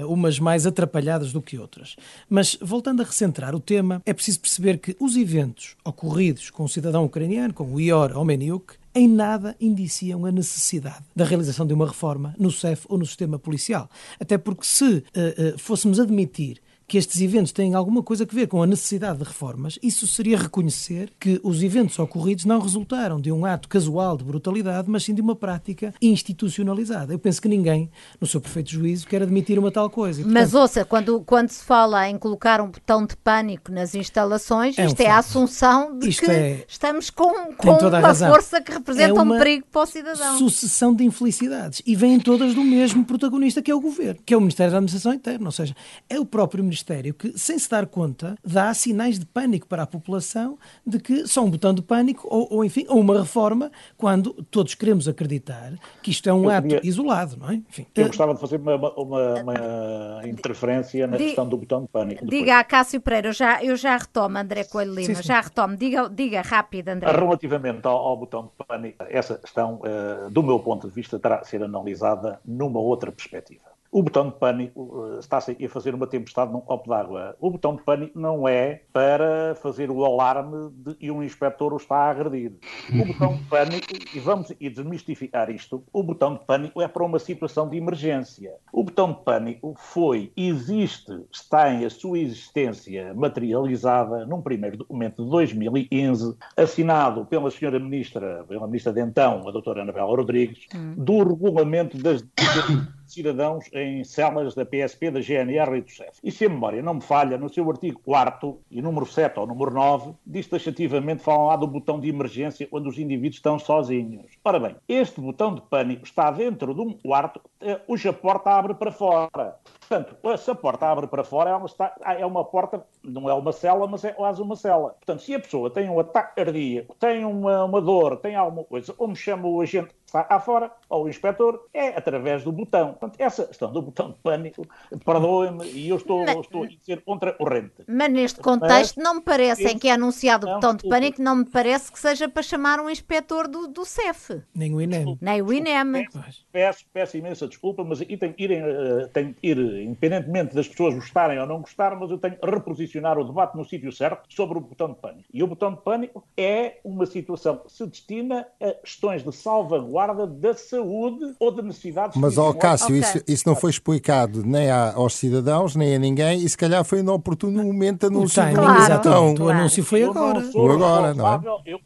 umas mais atrapalhadas do que outras. Mas, voltando a recentrar o tema, é preciso perceber que os eventos ocorridos com o cidadão ucraniano, com o Ior Omeniuk, em nada indiciam a necessidade da realização de uma reforma no CEF ou no sistema policial. Até porque, se uh, uh, fôssemos admitir que estes eventos têm alguma coisa a ver com a necessidade de reformas, isso seria reconhecer que os eventos ocorridos não resultaram de um ato casual de brutalidade, mas sim de uma prática institucionalizada. Eu penso que ninguém, no seu perfeito juízo, quer admitir uma tal coisa. E, portanto, mas ouça, quando, quando se fala em colocar um botão de pânico nas instalações, é isto um é a assunção de isto que é... estamos com, com uma força que representa é um perigo para o cidadão. Sucessão de infelicidades. E vêm todas do mesmo protagonista que é o governo, que é o Ministério da Administração Interna. Ou seja, é o próprio Ministério Ministério que, sem se dar conta, dá sinais de pânico para a população de que só um botão de pânico ou, ou enfim, ou uma reforma, quando todos queremos acreditar que isto é um eu ato queria... isolado, não é? Enfim. Eu gostava de fazer uma, uma, uma interferência na questão do botão de pânico. Depois. Diga a Cássio Pereira, eu já, eu já retomo, André Coelho Lima, sim, sim. já retomo. Diga, diga rápido, André. Relativamente ao, ao botão de pânico, essa questão, uh, do meu ponto de vista, terá de ser analisada numa outra perspectiva. O botão de pânico eh, está-se a fazer uma tempestade num copo d'água. O botão de pânico não é para fazer o alarme de que um inspetor o está a agredir. O botão de pânico, e vamos e desmistificar isto, o botão de pânico é para uma situação de emergência. O botão de pânico foi, existe, está em a sua existência materializada num primeiro documento de 2015, assinado pela senhora ministra, pela ministra de então, a doutora Anabela Rodrigues, hum. do regulamento das cidadãos em celas da PSP, da GNR e do CEF. E se a memória não me falha, no seu artigo 4 e número 7 ou número 9, diz taxativamente, falam lá do botão de emergência quando os indivíduos estão sozinhos. Ora bem, este botão de pânico está dentro de um quarto eh, cuja porta abre para fora. Portanto, se a porta abre para fora, é uma, é uma porta, não é uma cela, mas é quase uma cela. Portanto, se a pessoa tem um ataque cardíaco, tem uma, uma dor, tem alguma coisa, ou me chama o agente que está cá fora, ou o inspetor, é através do botão. Portanto, essa questão do botão de pânico, perdoem-me, e eu estou, mas, estou a dizer corrente. Mas neste contexto mas, não me parece, em que é anunciado o botão de pânico, não me parece que seja para chamar um inspetor do, do CEF. Nem o INEM. Nem o INEM. Peço, peço, peço imensa desculpa, mas aqui tem que ir, uh, tem que ir independentemente das pessoas gostarem ou não gostarem, mas eu tenho que reposicionar o debate no sítio certo sobre o botão de pânico. E o botão de pânico é uma situação que se destina a questões de salvaguarda da saúde ou de necessidades Mas, ó Cássio, okay. isso, isso não foi explicado nem aos cidadãos, nem a ninguém, e se calhar foi no oportuno momento anunciado. Claro, Exatamente, o anúncio foi agora. Ou agora, não é? Eu,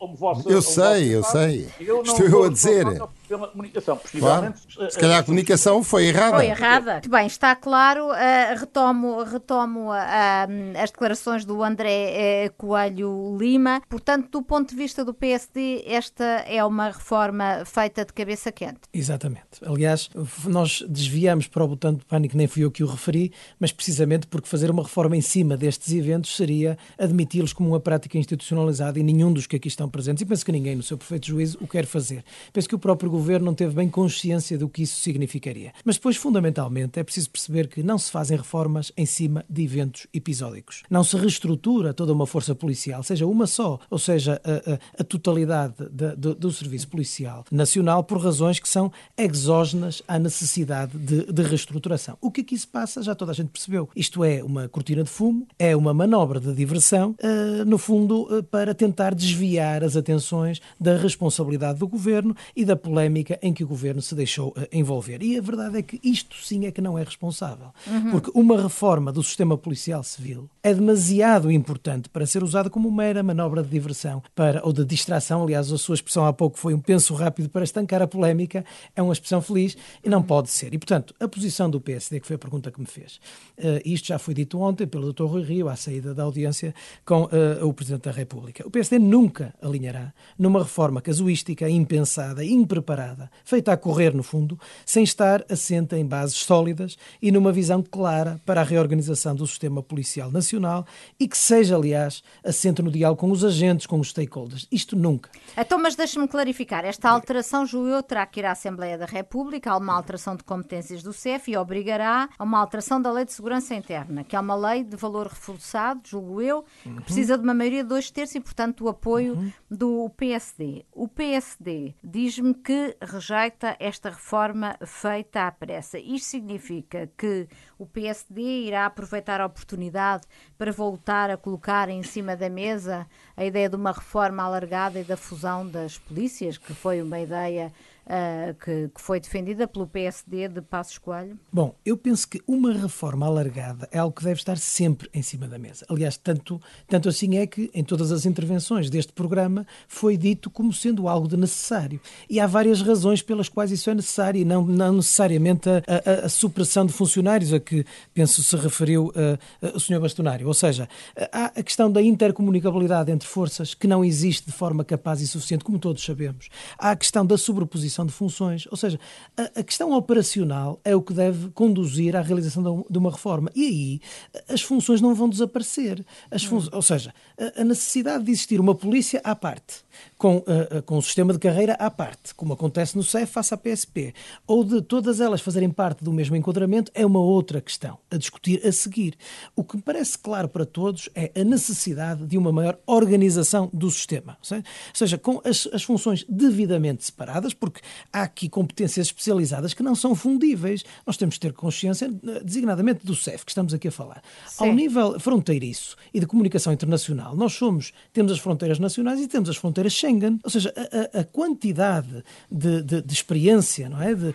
eu sei, eu sei. Eu Estou eu a dizer pela comunicação. Possivelmente. Claro. Se calhar a comunicação foi errada. Foi errada. Muito bem, está claro. Uh, retomo retomo uh, as declarações do André uh, Coelho Lima. Portanto, do ponto de vista do PSD, esta é uma reforma feita de cabeça quente. Exatamente. Aliás, nós desviamos para o botão de pânico, nem fui eu que o referi, mas precisamente porque fazer uma reforma em cima destes eventos seria admiti-los como uma prática institucionalizada e nenhum dos que aqui estão presentes, e penso que ninguém, no seu perfeito juízo, o quer fazer. Penso que o próprio governo não teve bem consciência do que isso significaria. Mas depois, fundamentalmente, é preciso perceber que não se fazem reformas em cima de eventos episódicos. Não se reestrutura toda uma força policial, seja uma só, ou seja, a, a, a totalidade de, de, do serviço policial nacional, por razões que são exógenas à necessidade de, de reestruturação. O que aqui se passa, já toda a gente percebeu. Isto é uma cortina de fumo, é uma manobra de diversão, uh, no fundo, uh, para tentar desviar as atenções da responsabilidade do governo e da política polémica em que o governo se deixou uh, envolver. E a verdade é que isto sim é que não é responsável. Uhum. Porque uma reforma do sistema policial civil é demasiado importante para ser usada como mera manobra de diversão para, ou de distração. Aliás, a sua expressão há pouco foi um penso rápido para estancar a polémica. É uma expressão feliz e não pode ser. E, portanto, a posição do PSD, que foi a pergunta que me fez, uh, isto já foi dito ontem pelo Dr. Rui Rio, à saída da audiência com uh, o Presidente da República. O PSD nunca alinhará numa reforma casuística, impensada, impreparada, feita a correr no fundo, sem estar assenta em bases sólidas e numa visão clara para a reorganização do sistema policial nacional e que seja, aliás, assente no diálogo com os agentes, com os stakeholders. Isto nunca. Então, mas deixe-me clarificar. Esta alteração, julgo terá que ir à Assembleia da República, há uma alteração de competências do CEF e obrigará a uma alteração da Lei de Segurança Interna, que é uma lei de valor reforçado, julgo eu, que precisa de uma maioria de dois terços e, portanto, do apoio uhum. do PSD. O PSD diz-me que rejeita esta reforma feita à pressa. Isto significa que o PSD irá aproveitar a oportunidade para voltar a colocar em cima da mesa a ideia de uma reforma alargada e da fusão das polícias, que foi uma ideia uh, que, que, foi defendida pelo PSD de Passos Coelho? Bom, eu penso que uma reforma alargada é algo que deve estar sempre em cima da mesa. Aliás, tanto, tanto assim é que em todas as intervenções deste programa foi dito como sendo algo de necessário. E há várias razões pelas quais isso é necessário e não, não necessariamente a, a, a supressão de funcionários a que penso se referiu uh, uh, o Sr. Bastonário. Ou seja, há a questão da intercomunicabilidade entre forças que não existe de forma capaz e suficiente, como todos sabemos. Há a questão da sobreposição de funções. Ou seja, a, a, questão operacional é o que deve conduzir à realização de uma reforma. E aí as funções não vão desaparecer. As fun... Ou seja, a, a necessidade de existir uma polícia à parte com, uh, com o sistema de carreira à parte, como acontece no CEF face à PSP, ou de todas elas fazerem parte do mesmo enquadramento, é uma outra questão a discutir a seguir. O que me parece claro para todos é a necessidade de uma maior organização do sistema. Ou seja, com as, as funções devidamente separadas, porque há aqui competências especializadas que não são fundíveis. Nós temos que ter consciência, eh, designadamente do CEF, que estamos aqui a falar. Sim. Ao nível fronteiriço e de comunicação internacional, nós somos, temos as fronteiras nacionais e temos as fronteiras fronteira Schengen. Ou seja, a, a quantidade de, de, de, experiência, não é? De,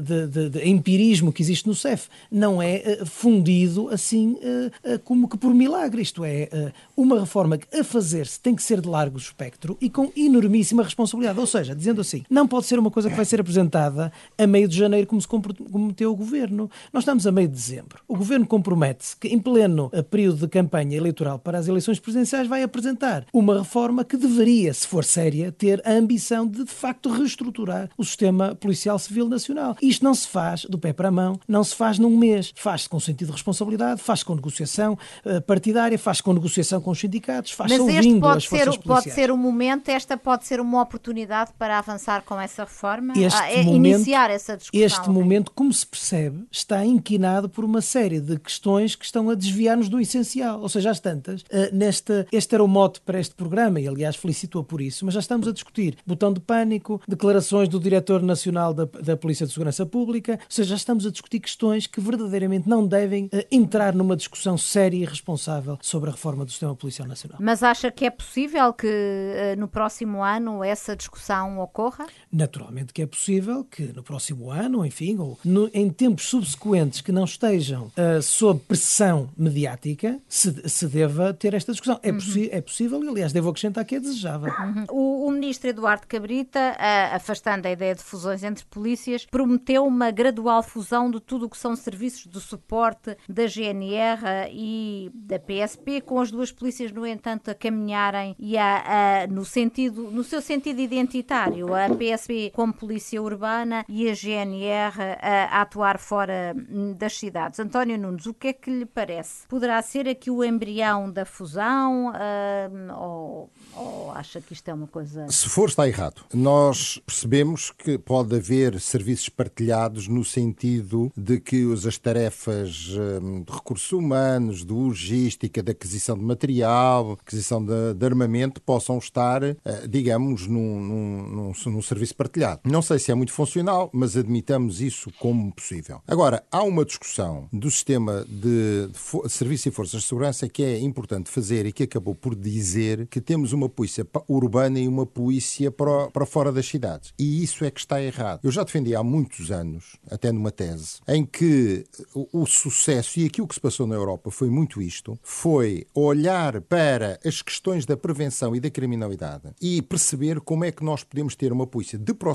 de, empirismo que existe no CEF não é eh, fundido assim eh, como que por milagre. Isto é, uma reforma que a fazer-se tem que ser de largo espectro e com enormíssima responsabilidade. Ou seja, dizendo assim, não pode ser uma coisa que vai ser apresentada a meio de janeiro, como se comprometeu o governo. Nós estamos a meio de dezembro. O governo compromete-se que, em pleno período de campanha eleitoral para as eleições presidenciais, vai apresentar uma reforma que deveria, se for séria, ter a ambição de, de facto, reestruturar o sistema policial civil nacional. Isto não se faz do pé para a mão, não se faz num mês. Faz-se com sentido de responsabilidade, faz-se com negociação uh, partidária, faz-se com negociação com os sindicatos, faz-se ouvindo pode as forças ser, pode ser o momento, esta pode ser uma oportunidade para avançar com essa reforma? Este ah, é, momento, iniciar essa discussão? Este momento, como se percebe, está inquinado por uma série de questões que estão a desviar-nos do essencial. Ou seja, às tantas, uh, nesta, este era o mote para este programa, e aliás felicitou por isso, mas já estamos a discutir botão de pânico, declarações do Diretor Nacional da, da Polícia de Segurança Pública, ou seja, já estamos a discutir questões que verdadeiramente não devem uh, entrar numa discussão séria e responsável sobre a reforma do Sistema Policial Nacional. Mas acha que é possível que uh, no próximo ano essa discussão ocorra? Naturalmente que é possível que no próximo ano, enfim, ou no, em tempos subsequentes que não estejam uh, sob pressão mediática, se, se deva ter esta discussão. É, uhum. é possível e, aliás, devo acrescentar que é desejável. Uhum. O, o, ministro Eduardo Cabrita, uh, afastando a ideia de fusões entre polícias, prometeu uma gradual fusão de tudo o que são serviços de suporte da GNR e da PSP, com as duas polícias, no entanto, a caminharem e a, a, no, sentido, no seu sentido identitário, a PSP como polícia urbana e a GNR a, atuar fora hum, das cidades. António Nunes, o que é que lhe parece? Poderá ser aqui o embrião da fusão uh, ou, ou acha que isto é uma coisa. Se for, está errado. Nós percebemos que pode haver serviços partilhados no sentido de que as tarefas hum, de recursos humanos, de logística, de aquisição de material, aquisição de, de armamento possam estar, eh, digamos, num, num, num, num serviço partilhado partilhado. Não sei se é muito funcional, mas admitamos isso como possível. Agora, há uma discussão do sistema de, de serviço e forças de segurança que é importante fazer e que acabou por dizer que temos uma polícia urbana e uma polícia para, para fora das cidades. E isso é que está errado. Eu já defendi há muitos anos, até numa tese, em que o, o sucesso e aquilo que se passou na Europa foi muito isto, foi olhar para as questões da prevenção e da criminalidade e perceber como é que nós podemos ter uma polícia de proximidade,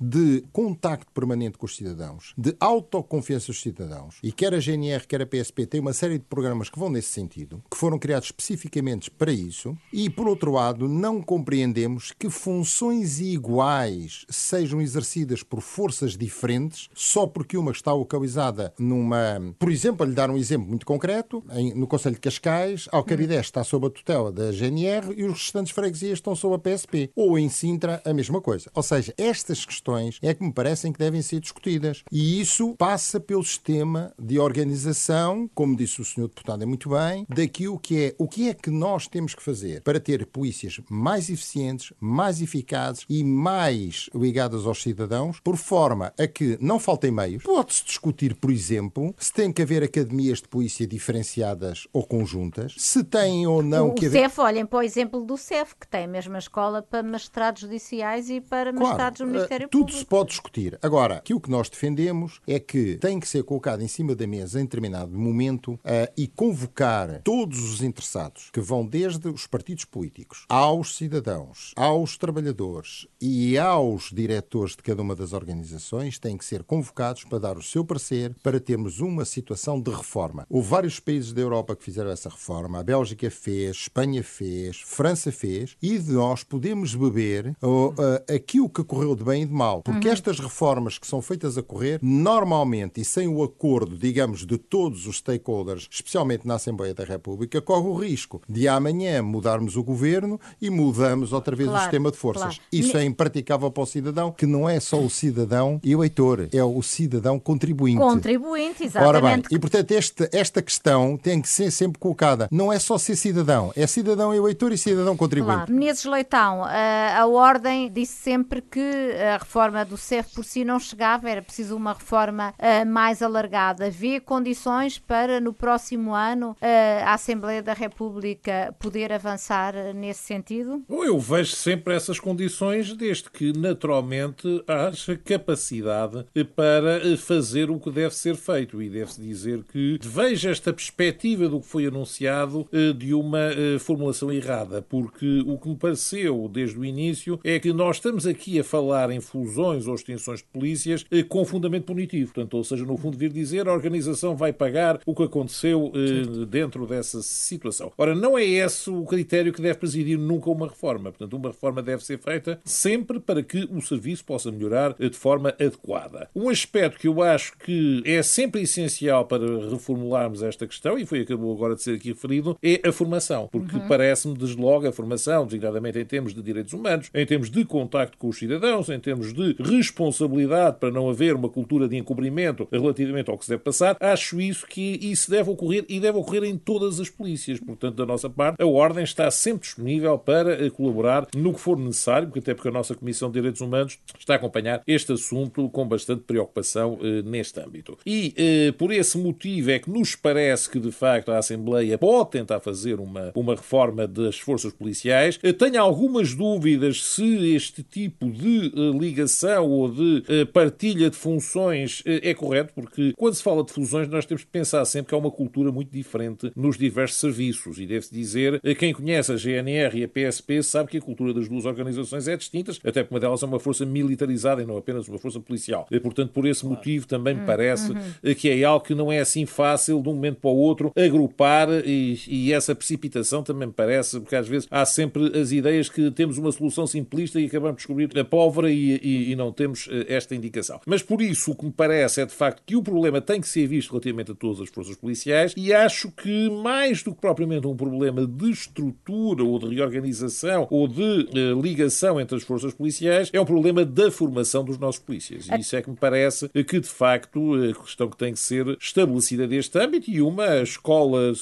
de contacto permanente com os cidadãos, de autoconfiança dos cidadãos. E quer a GNR, quer a PSP tem uma série de programas que vão nesse sentido, que foram criados especificamente para isso. E, por outro lado, não compreendemos que funções iguais sejam exercidas por forças diferentes só porque uma está localizada numa. Por exemplo, a lhe dar um exemplo muito concreto, em, no Conselho de Cascais, Alcabidez está sob a tutela da GNR e os restantes freguesias estão sob a PSP. Ou em Sintra, a mesma coisa. Ou seja, estas questões é que me parecem que devem ser discutidas. E isso passa pelo sistema de organização, como disse o senhor deputado é muito bem, daquilo que é o que é que nós temos que fazer para ter polícias mais eficientes, mais eficazes e mais ligadas aos cidadãos, por forma a que não faltem meios. Pode-se discutir, por exemplo, se tem que haver academias de polícia diferenciadas ou conjuntas, se tem ou não o que haver... CEF, olhem para o exemplo do CEF, que tem a mesma escola para magistrados judiciais e para claro, magistrados do Ministério uh, tudo Público. Tudo se pode discutir. Agora, aquilo que nós defendemos é que tem que ser colocado em cima da mesa em determinado momento uh, e convocar todos os interessados, que vão desde os partidos políticos, aos cidadãos, aos trabalhadores e aos diretores de cada uma das organizações, têm que ser convocados para dar o seu parecer para termos uma situação de reforma. Houve vários países da Europa que fizeram essa reforma. A Bélgica fez, Espanha fez, França fez, e nós podemos beber uh, uh, aquilo que correu de bem e de mal. Porque uhum. estas reformas que são feitas a correr, normalmente e sem o acordo, digamos, de todos os stakeholders, especialmente na Assembleia da República, corre o risco de amanhã mudarmos o governo e mudamos outra vez claro, o sistema de forças. Claro. Isso é impraticável para o cidadão, que não é só o cidadão eleitor, é o cidadão contribuinte. Contribuinte, exatamente. Ora bem, e portanto este, esta questão tem que ser sempre colocada. Não é só ser cidadão, é cidadão eleitor e cidadão contribuinte. Claro. Menezes Leitão, a, a Ordem disse sempre que a reforma do CEF por si não chegava, era preciso uma reforma uh, mais alargada. Vê condições para no próximo ano uh, a Assembleia da República poder avançar nesse sentido? Eu vejo sempre essas condições, desde que naturalmente haja capacidade para fazer o que deve ser feito. E deve-se dizer que vejo esta perspectiva do que foi anunciado uh, de uma formulação errada, porque o que me pareceu desde o início é que nós estamos aqui a falar em fusões ou extensões de polícias com fundamento punitivo. Portanto, ou seja, no fundo, vir dizer a organização vai pagar o que aconteceu eh, dentro dessa situação. Ora, não é esse o critério que deve presidir nunca uma reforma. Portanto, uma reforma deve ser feita sempre para que o serviço possa melhorar eh, de forma adequada. Um aspecto que eu acho que é sempre essencial para reformularmos esta questão, e foi acabou agora de ser aqui referido, é a formação. Porque uhum. parece-me, desde logo, a formação, designadamente em termos de direitos humanos, em termos de contacto com os cidadãos, em termos de responsabilidade para não haver uma cultura de encobrimento relativamente ao que se deve passar, acho isso que isso deve ocorrer e deve ocorrer em todas as polícias. Portanto, da nossa parte, a Ordem está sempre disponível para eh, colaborar no que for necessário, porque até porque a nossa Comissão de Direitos Humanos está a acompanhar este assunto com bastante preocupação eh, neste âmbito. E eh, por esse motivo é que nos parece que, de facto, a Assembleia pode tentar fazer uma, uma reforma das forças policiais. Eh, tenho algumas dúvidas se este tipo de eh, ligação ou de eh, partilha de funções é correto, porque quando se fala de fusões, nós temos que pensar sempre que há uma cultura muito diferente nos diversos serviços. E deve-se dizer, quem conhece a GNR e a PSP sabe que a cultura das duas organizações é distinta, até porque uma delas é uma força militarizada e não apenas uma força policial. E, portanto, por esse motivo também me hum, parece uhum. que é algo que não é assim fácil de um momento para o outro agrupar e, e essa precipitação também me parece, porque às vezes há sempre as ideias que temos uma solução simplista e acabamos de descobrir a pólvora e, e, e não temos eh, esta indicação. Mas por isso o que me parece é de facto que o problema tem que ser visto relativamente a todas as forças policiais e acho que mais do que propriamente um problema de estrutura ou de reorganização ou de uh, ligação entre as forças policiais, é um problema da formação dos nossos polícias. E isso é que me parece que de facto a questão que tem que ser estabelecida deste âmbito e uma escola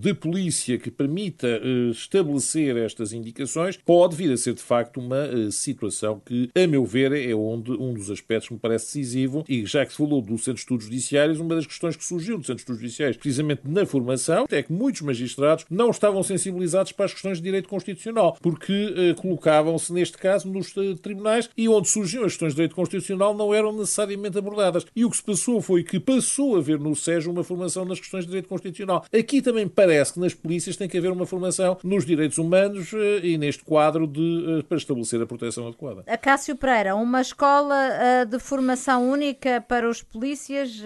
de polícia que permita estabelecer estas indicações pode vir a ser de facto uma situação que a meu ver, é onde um dos aspectos me parece decisivo, e já que se falou do Centro de Estudos Judiciários, uma das questões que surgiu do Centro de Estudos Judiciários, precisamente na formação, é que muitos magistrados não estavam sensibilizados para as questões de direito constitucional, porque eh, colocavam-se, neste caso, nos eh, tribunais e onde surgiam as questões de direito constitucional não eram necessariamente abordadas. E o que se passou foi que passou a haver no SES uma formação nas questões de direito constitucional. Aqui também parece que nas polícias tem que haver uma formação nos direitos humanos eh, e neste quadro de, para estabelecer a proteção adequada. Cássio Pereira, uma escola eh, de formação única para os polícias,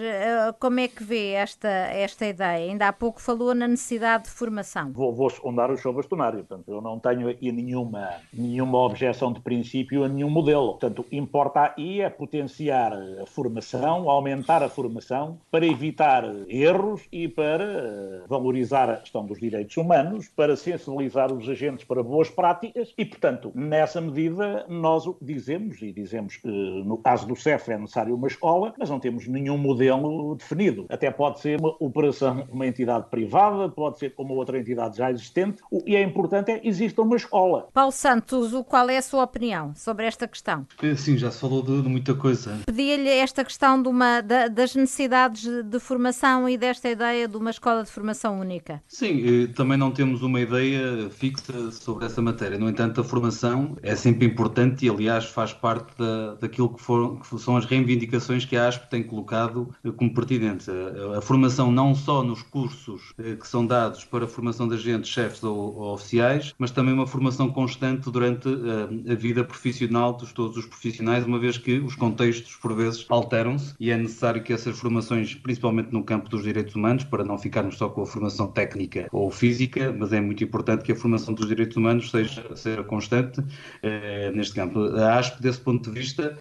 como é que vê esta, esta ideia? Ainda há pouco falou na necessidade de formação. Vou, vou sondar o seu bastonário, portanto, eu não tenho aqui nenhuma, nenhuma objeção de princípio a nenhum modelo. Portanto, importa aí é potenciar a formação, aumentar a formação para evitar erros e para valorizar a questão dos direitos humanos, para sensibilizar os agentes para boas práticas e, portanto, nessa medida, nós dizemos, e dizemos que no caso do CEF é necessário uma escola, mas não temos nenhum modelo definido. Até pode ser uma operação, uma entidade privada, pode ser uma outra entidade já existente, e é importante é exista uma escola. Paulo Santos, qual é a sua opinião sobre esta questão? Sim, já se falou de, de muita coisa. Pedia-lhe esta questão de uma, da, das necessidades de formação e desta ideia de uma escola de formação única. Sim, também não temos uma ideia fixa sobre essa matéria. No entanto, a formação é sempre importante e, aliás, faz parte da, daquilo que, foram, que são as reivindicações que a ASP tem colocado como pertinentes. A, a, formação não só nos cursos eh, que são dados para a formação de agentes, chefes ou, ou oficiais, mas também uma formação constante durante a, eh, a vida profissional de todos os profissionais, uma vez que os contextos, por vezes, alteram-se e é necessário que essas formações, principalmente no campo dos direitos humanos, para não ficarmos só com a formação técnica ou física, mas é muito importante que a formação dos direitos humanos seja, seja constante eh, neste campo. A ASP, desse ponto de vista,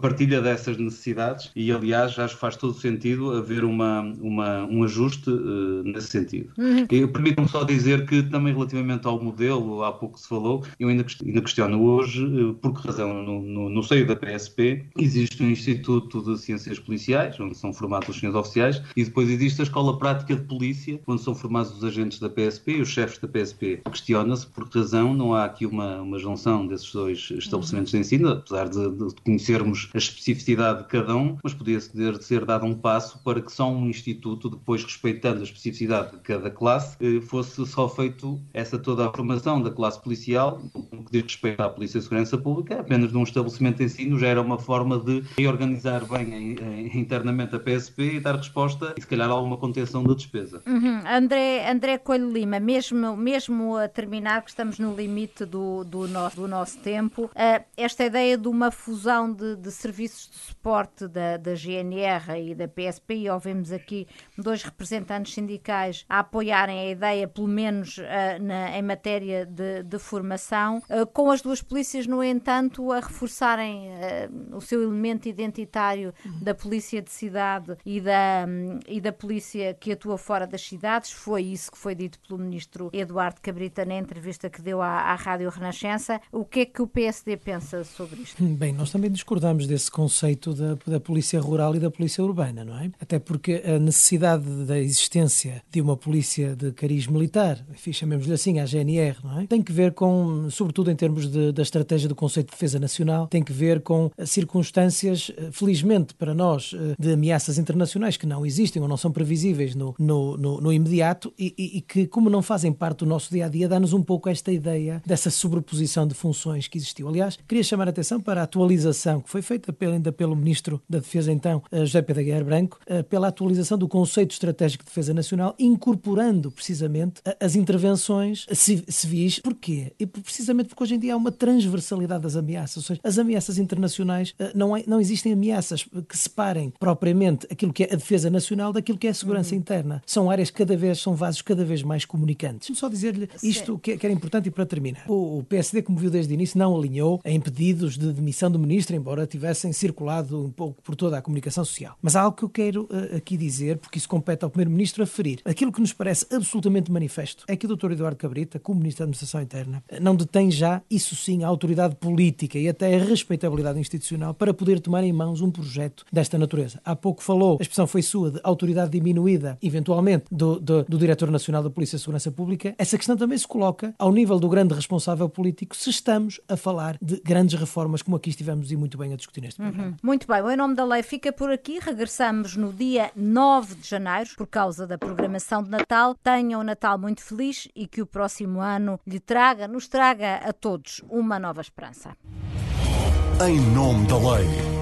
partilha dessas necessidades e, aliás, acho que faz todo sentido haver uma, uma, um ajuste uh, nesse sentido. Uhum. Permitam-me só dizer que, também relativamente ao modelo, há pouco se falou, eu ainda, ainda questiono hoje, uh, por que razão, no, no, no, seio da PSP, existe um Instituto de Ciências Policiais, onde são formados os senhores oficiais, e depois existe a Escola Prática de Polícia, onde são formados os agentes da PSP e os chefes da PSP. Questiona-se por que razão não há aqui uma, uma junção desses dois estabelecimentos de ensino, apesar de, de conhecermos a especificidade de cada um, mas podia ser, ser dado um passo para que só um instituto, depois respeitando a especificidade de cada classe, eh, fosse só feito essa toda a formação da classe policial, no que diz respeito à Polícia de Segurança Pública, apenas de um estabelecimento de ensino já era uma forma de reorganizar bem internamente a PSP e dar resposta e se calhar alguma contenção da despesa. Uhum. André, André Coelho Lima, mesmo, mesmo a terminar, que estamos no limite do, do, nosso, do nosso tempo, uh, esta ideia de uma fusão de, de serviços de suporte da, da GNR e da PSP, e ouvimos aqui dois representantes sindicais a apoiarem a ideia, pelo menos uh, na, em matéria de, de formação, uh, com as duas polícias, no entanto, a reforçarem o seu elemento identitário da polícia de cidade e da, um, e da polícia que atua fora das cidades. Foi isso que foi dito pelo ministro Eduardo Cabrita na entrevista que deu à, à Rádio Renascença. O que é que o PSD pensa sobre isto? Bem, nós também discordamos desse conceito da, da polícia rural e da polícia urbana, não é? Até porque a necessidade da existência de uma polícia de cariz militar, chamemos-lhe assim, a GNR, não é? Tem que ver com, sobretudo em termos de, da estratégia do conceito de defesa nacional, tem que ver com circunstâncias, eh, felizmente para nós, eh, de ameaças internacionais que não existem ou não são previsíveis no, no, no, no imediato e, e, e, que, como não fazem parte do nosso dia a dia, dá-nos um pouco esta ideia dessa sobreposição de funções que existiu. Aliás, queria chamar a atenção para a atualização que foi feita pelo, ainda pelo Ministro da Defesa, então, eh, José Pedro Guerra Branco, pela atualização do conceito estratégico de defesa nacional, incorporando precisamente as intervenções civis. Porquê? E precisamente porque hoje em dia há uma transversalidade das ameaças, ou seja, as ameaças internacionais não, é, não existem ameaças que separem propriamente aquilo que é a defesa nacional daquilo que é a segurança uhum. interna. São áreas cada vez, são vasos cada vez mais comunicantes. Só dizer-lhe isto que, que, era importante e para terminar. O, o, PSD, como viu desde o início, não alinhou em pedidos de demissão do ministro, embora tivessem circulado um pouco por toda a comunicação social. Mas há algo que eu quero uh, aqui dizer, porque isso compete ao primeiro-ministro aferir. Aquilo que nos parece absolutamente manifesto é que o Dr. Eduardo Cabrita, como ministro da Administração Interna, não detém já, isso sim, a autoridade política e até a respeitabilidade institucional para poder tomar em mãos um projeto desta natureza. Há pouco falou, a expressão foi sua, de autoridade diminuída, eventualmente, do, do, do Diretor Nacional da Polícia de Segurança Pública. Essa questão também se coloca ao nível do grande responsável político se estamos a falar de grandes reformas como aqui estivemos e muito bem a discutir neste programa. Uhum. Muito bem, o Em Nome da Lei fica por aqui. Regressamos no dia 9 de janeiro por causa da programação de Natal. Tenham um Natal muito feliz e que o próximo ano lhe traga, nos traga a todos uma nova esperança. Em nome da lei.